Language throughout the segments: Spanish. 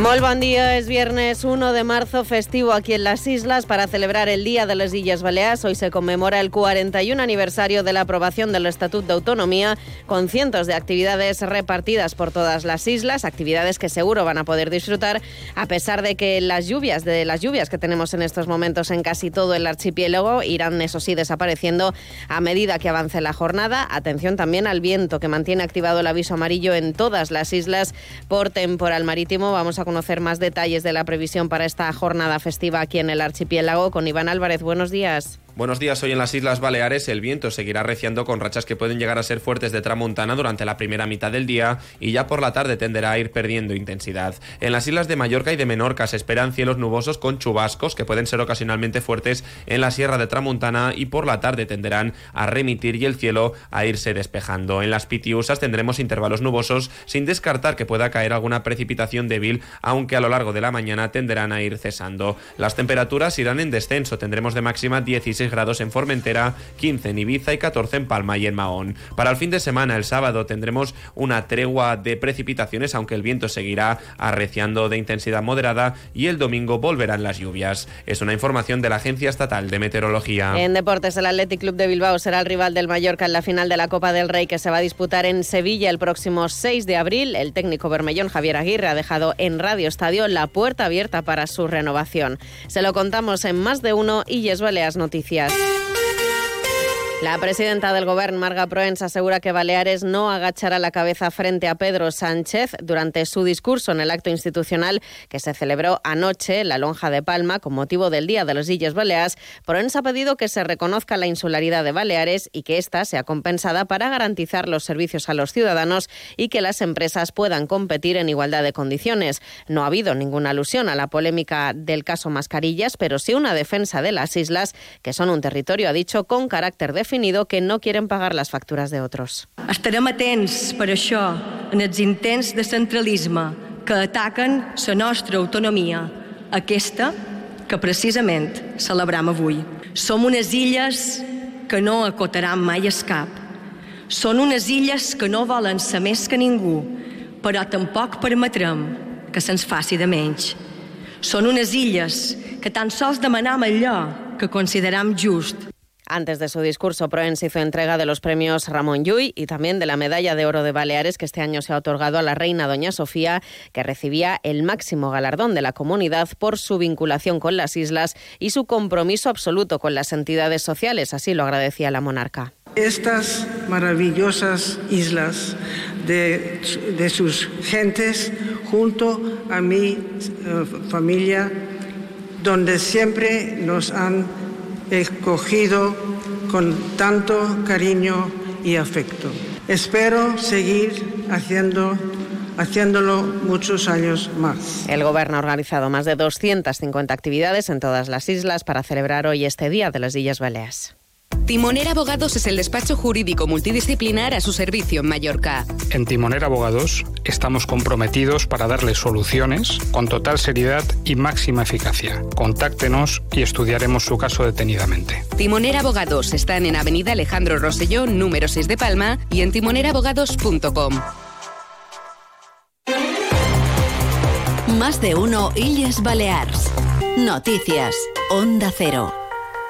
Muy buen día, es viernes 1 de marzo, festivo aquí en las islas para celebrar el Día de las Islas Baleares. Hoy se conmemora el 41 aniversario de la aprobación del Estatuto de Autonomía con cientos de actividades repartidas por todas las islas, actividades que seguro van a poder disfrutar a pesar de que las lluvias, de las lluvias que tenemos en estos momentos en casi todo el archipiélago irán eso sí desapareciendo a medida que avance la jornada. Atención también al viento que mantiene activado el aviso amarillo en todas las islas por temporal marítimo. Vamos a conocer más detalles de la previsión para esta jornada festiva aquí en el archipiélago con Iván Álvarez. Buenos días. Buenos días. Hoy en las Islas Baleares el viento seguirá reciando con rachas que pueden llegar a ser fuertes de tramontana durante la primera mitad del día y ya por la tarde tenderá a ir perdiendo intensidad. En las islas de Mallorca y de Menorca se esperan cielos nubosos con chubascos que pueden ser ocasionalmente fuertes en la Sierra de Tramontana y por la tarde tenderán a remitir y el cielo a irse despejando. En las Pitiusas tendremos intervalos nubosos sin descartar que pueda caer alguna precipitación débil, aunque a lo largo de la mañana tenderán a ir cesando. Las temperaturas irán en descenso, tendremos de máxima 16 grados en Formentera, 15 en Ibiza y 14 en Palma y en Mahón. Para el fin de semana, el sábado, tendremos una tregua de precipitaciones, aunque el viento seguirá arreciando de intensidad moderada y el domingo volverán las lluvias. Es una información de la Agencia Estatal de Meteorología. En deportes, el Athletic Club de Bilbao será el rival del Mallorca en la final de la Copa del Rey que se va a disputar en Sevilla el próximo 6 de abril. El técnico bermellón Javier Aguirre ha dejado en Radio Estadio la puerta abierta para su renovación. Se lo contamos en más de uno y Yes Baleas Noticias. gracias. La presidenta del Gobierno, Marga Proens, asegura que Baleares no agachará la cabeza frente a Pedro Sánchez durante su discurso en el acto institucional que se celebró anoche en la Lonja de Palma con motivo del Día de los Illes Baleares. Proens ha pedido que se reconozca la insularidad de Baleares y que ésta sea compensada para garantizar los servicios a los ciudadanos y que las empresas puedan competir en igualdad de condiciones. No ha habido ninguna alusión a la polémica del caso Mascarillas, pero sí una defensa de las islas, que son un territorio, ha dicho, con carácter definido que no quieren pagar las facturas de otros. Estarem atents per això en els intents de centralisme que ataquen la nostra autonomia, aquesta que precisament celebram avui. Som unes illes que no acotaran mai el cap. Són unes illes que no volen ser més que ningú, però tampoc permetrem que se'ns faci de menys. Són unes illes que tan sols demanam allò que consideram just Antes de su discurso, Proens hizo entrega de los premios Ramón Llull y también de la Medalla de Oro de Baleares que este año se ha otorgado a la reina Doña Sofía, que recibía el máximo galardón de la comunidad por su vinculación con las islas y su compromiso absoluto con las entidades sociales. Así lo agradecía la monarca. Estas maravillosas islas de, sus gentes, junto a mi eh, familia, donde siempre nos han escogido con tanto cariño y afecto. Espero seguir haciéndolo muchos años más. El Gobierno ha organizado más de 250 actividades en todas las islas para celebrar hoy este Día de las Islas Baleares. Timoner Abogados es el despacho jurídico multidisciplinar a su servicio en Mallorca. En Timoner Abogados estamos comprometidos para darle soluciones con total seriedad y máxima eficacia. Contáctenos y estudiaremos su caso detenidamente. Timoner Abogados están en Avenida Alejandro Rosselló, número 6 de Palma y en timonerabogados.com. Más de uno Illes Balears. Noticias. Onda Cero.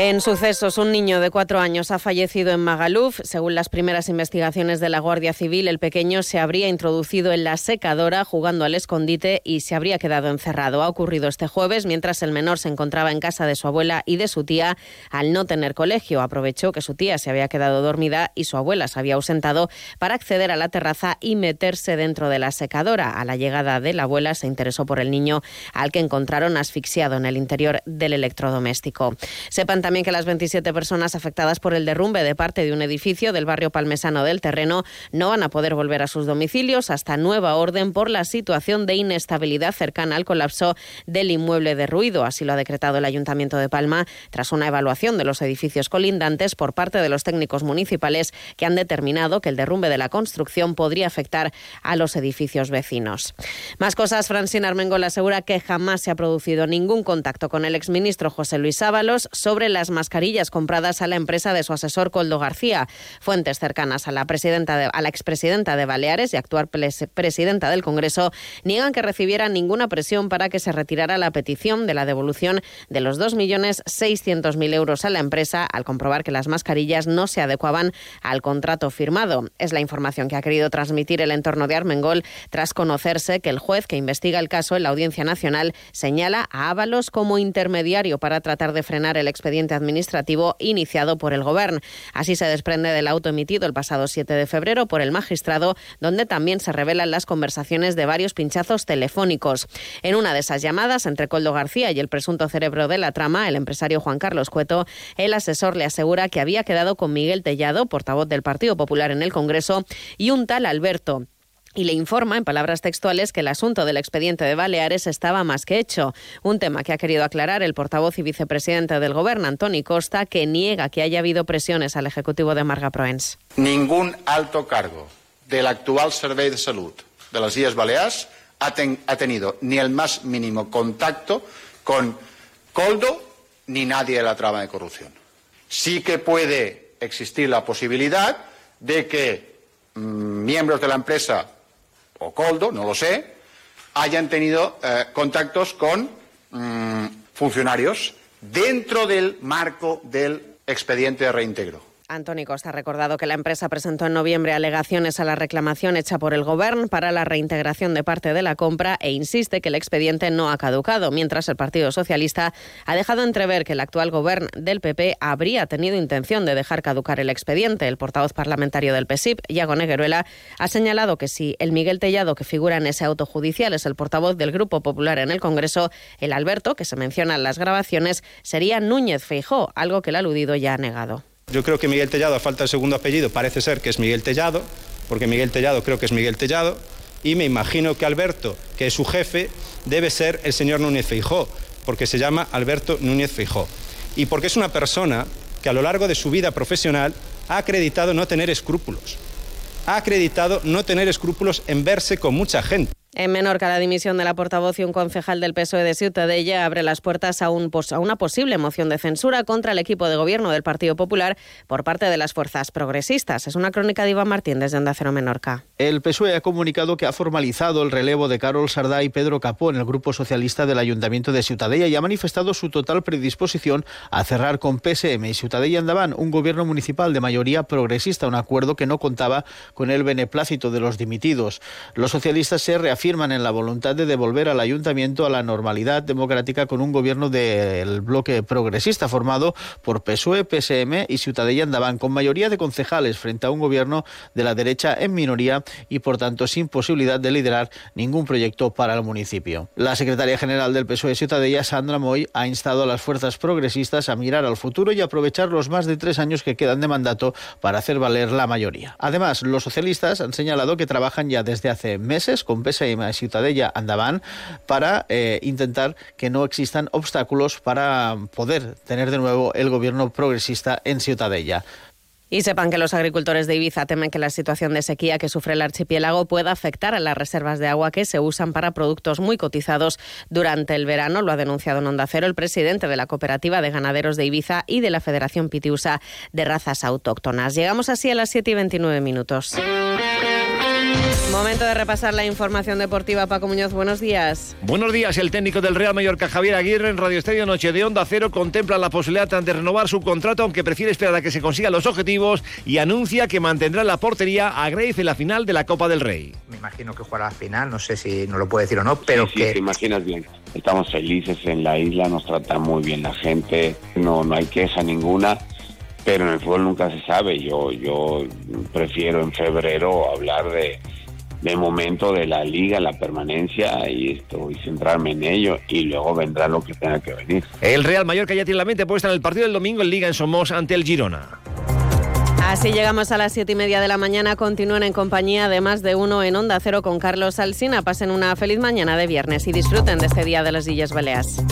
En sucesos, un niño de cuatro años ha fallecido en Magaluf. Según las primeras investigaciones de la Guardia Civil, el pequeño se habría introducido en la secadora jugando al escondite y se habría quedado encerrado. Ha ocurrido este jueves mientras el menor se encontraba en casa de su abuela y de su tía. Al no tener colegio, aprovechó que su tía se había quedado dormida y su abuela se había ausentado para acceder a la terraza y meterse dentro de la secadora. A la llegada de la abuela se interesó por el niño al que encontraron asfixiado en el interior del electrodoméstico. Sepan también que las 27 personas afectadas por el derrumbe de parte de un edificio del barrio palmesano del terreno no van a poder volver a sus domicilios hasta nueva orden por la situación de inestabilidad cercana al colapso del inmueble derruido. Así lo ha decretado el Ayuntamiento de Palma tras una evaluación de los edificios colindantes por parte de los técnicos municipales que han determinado que el derrumbe de la construcción podría afectar a los edificios vecinos. Más cosas, Francina Armengol asegura que jamás se ha producido ningún contacto con el exministro José Luis Ábalos sobre la las mascarillas compradas a la empresa de su asesor Coldo García. Fuentes cercanas a la, presidenta a la expresidenta de Baleares y actual presidenta del Congreso niegan que recibiera ninguna presión para que se retirara la petición de la devolución de los 2.600.000 euros a la empresa al comprobar que las mascarillas no se adecuaban al contrato firmado. Es la información que ha querido transmitir el entorno de Armengol tras conocerse que el juez que investiga el caso en la Audiencia Nacional señala a Ábalos como intermediario para tratar de frenar el expediente administrativo iniciado por el Gobierno. Así se desprende del auto emitido el pasado 7 de febrero por el magistrado, donde también se revelan las conversaciones de varios pinchazos telefónicos. En una de esas llamadas entre Coldo García y el presunto cerebro de la trama, el empresario Juan Carlos Cueto, el asesor le asegura que había quedado con Miguel Tellado, portavoz del Partido Popular en el Congreso, y un tal Alberto y le informa, en palabras textuales, que el asunto del expediente de Baleares estaba más que hecho. Un tema que ha querido aclarar el portavoz y vicepresidente del Gobierno, Antoni Costa, que niega que haya habido presiones al Ejecutivo de Marga Proens. Ningún alto cargo del actual Servicio de Salud de las Islas Baleares ha, ha tenido ni el más mínimo contacto con Coldo ni nadie de la trama de corrupción. Sí que puede existir la posibilidad de que mm, miembros de la empresa o Coldo, no lo sé, hayan tenido eh, contactos con mm, funcionarios dentro del marco del expediente de reintegro. Antoni Costa ha recordado que la empresa presentó en noviembre alegaciones a la reclamación hecha por el Gobierno para la reintegración de parte de la compra e insiste que el expediente no ha caducado, mientras el Partido Socialista ha dejado entrever que el actual Gobierno del PP habría tenido intención de dejar caducar el expediente. El portavoz parlamentario del PSIP, Iago Negueruela, ha señalado que si el Miguel Tellado que figura en ese auto judicial es el portavoz del Grupo Popular en el Congreso, el Alberto, que se menciona en las grabaciones, sería Núñez Feijó, algo que el aludido ya ha negado. Yo creo que Miguel Tellado, a falta del segundo apellido, parece ser que es Miguel Tellado, porque Miguel Tellado creo que es Miguel Tellado, y me imagino que Alberto, que es su jefe, debe ser el señor Núñez Feijó, porque se llama Alberto Núñez Feijó. Y porque es una persona que a lo largo de su vida profesional ha acreditado no tener escrúpulos. Ha acreditado no tener escrúpulos en verse con mucha gente. En Menorca, la dimisión de la portavoz y un concejal del PSOE de Ciutadella abre las puertas a, un, a, una posible moción de censura contra el equipo de gobierno del Partido Popular por parte de las fuerzas progresistas. Es una crónica de Iván Martín desde Onda Cero Menorca. El PSOE ha comunicado que ha formalizado el relevo de Carol Sardá y Pedro Capó en el Grupo Socialista del Ayuntamiento de Ciutadella y ha manifestado su total predisposición a cerrar con PSM y Ciutadella Andaban un gobierno municipal de mayoría progresista, un acuerdo que no contaba con el beneplácito de los dimitidos. Los socialistas se reafirman afirman en la voluntad de devolver al ayuntamiento a la normalidad democrática con un gobierno del bloque progresista formado por PSOE, PSM y Ciutadella Andaban, con mayoría de concejales frente a un gobierno de la derecha en minoría y por tanto sin posibilidad de liderar ningún proyecto para el municipio. La secretaria general del PSOE Ciutadella, Sandra Moy, ha instado a las fuerzas progresistas a mirar al futuro y aprovechar los más de tres años que quedan de mandato para hacer valer la mayoría. Además, los socialistas han señalado que trabajan ya desde hace meses con PSM de Ciutadella andaban para eh, intentar que no existan obstáculos para poder tener de nuevo el gobierno progresista en Ciutadella. Y sepan que los agricultores de Ibiza temen que la situación de sequía que sufre el archipiélago pueda afectar a las reservas de agua que se usan para productos muy cotizados durante el verano. Lo ha denunciado en Onda Cero el presidente de la Cooperativa de Ganaderos de Ibiza y de la Federación Pitiusa de Razas Autóctonas. Llegamos así a las 7 y 29 minutos. Momento de repasar la información deportiva. Paco Muñoz, buenos días. Buenos días. El técnico del Real Mallorca, Javier Aguirre, en Radio Estadio Noche de Onda Cero, contempla la posibilidad de renovar su contrato, aunque prefiere esperar a que se consigan los objetivos y anuncia que mantendrá la portería a Grace en la final de la Copa del Rey. Me imagino que jugará la final, no sé si no lo puede decir o no, pero sí, que... Sí, imaginas bien. Estamos felices en la isla, nos trata muy bien la gente, no, no hay queja ninguna pero en el fútbol nunca se sabe. Yo, yo prefiero en febrero hablar de, de momento de la liga, la permanencia y esto y centrarme en ello y luego vendrá lo que tenga que venir. El Real Mallorca ya tiene la mente puesta en el partido del domingo en Liga en Somos ante el Girona. Así llegamos a las siete y media de la mañana. Continúen en compañía de más de uno en Onda Cero con Carlos Alsina. Pasen una feliz mañana de viernes y disfruten de este día de las Illes Baleas.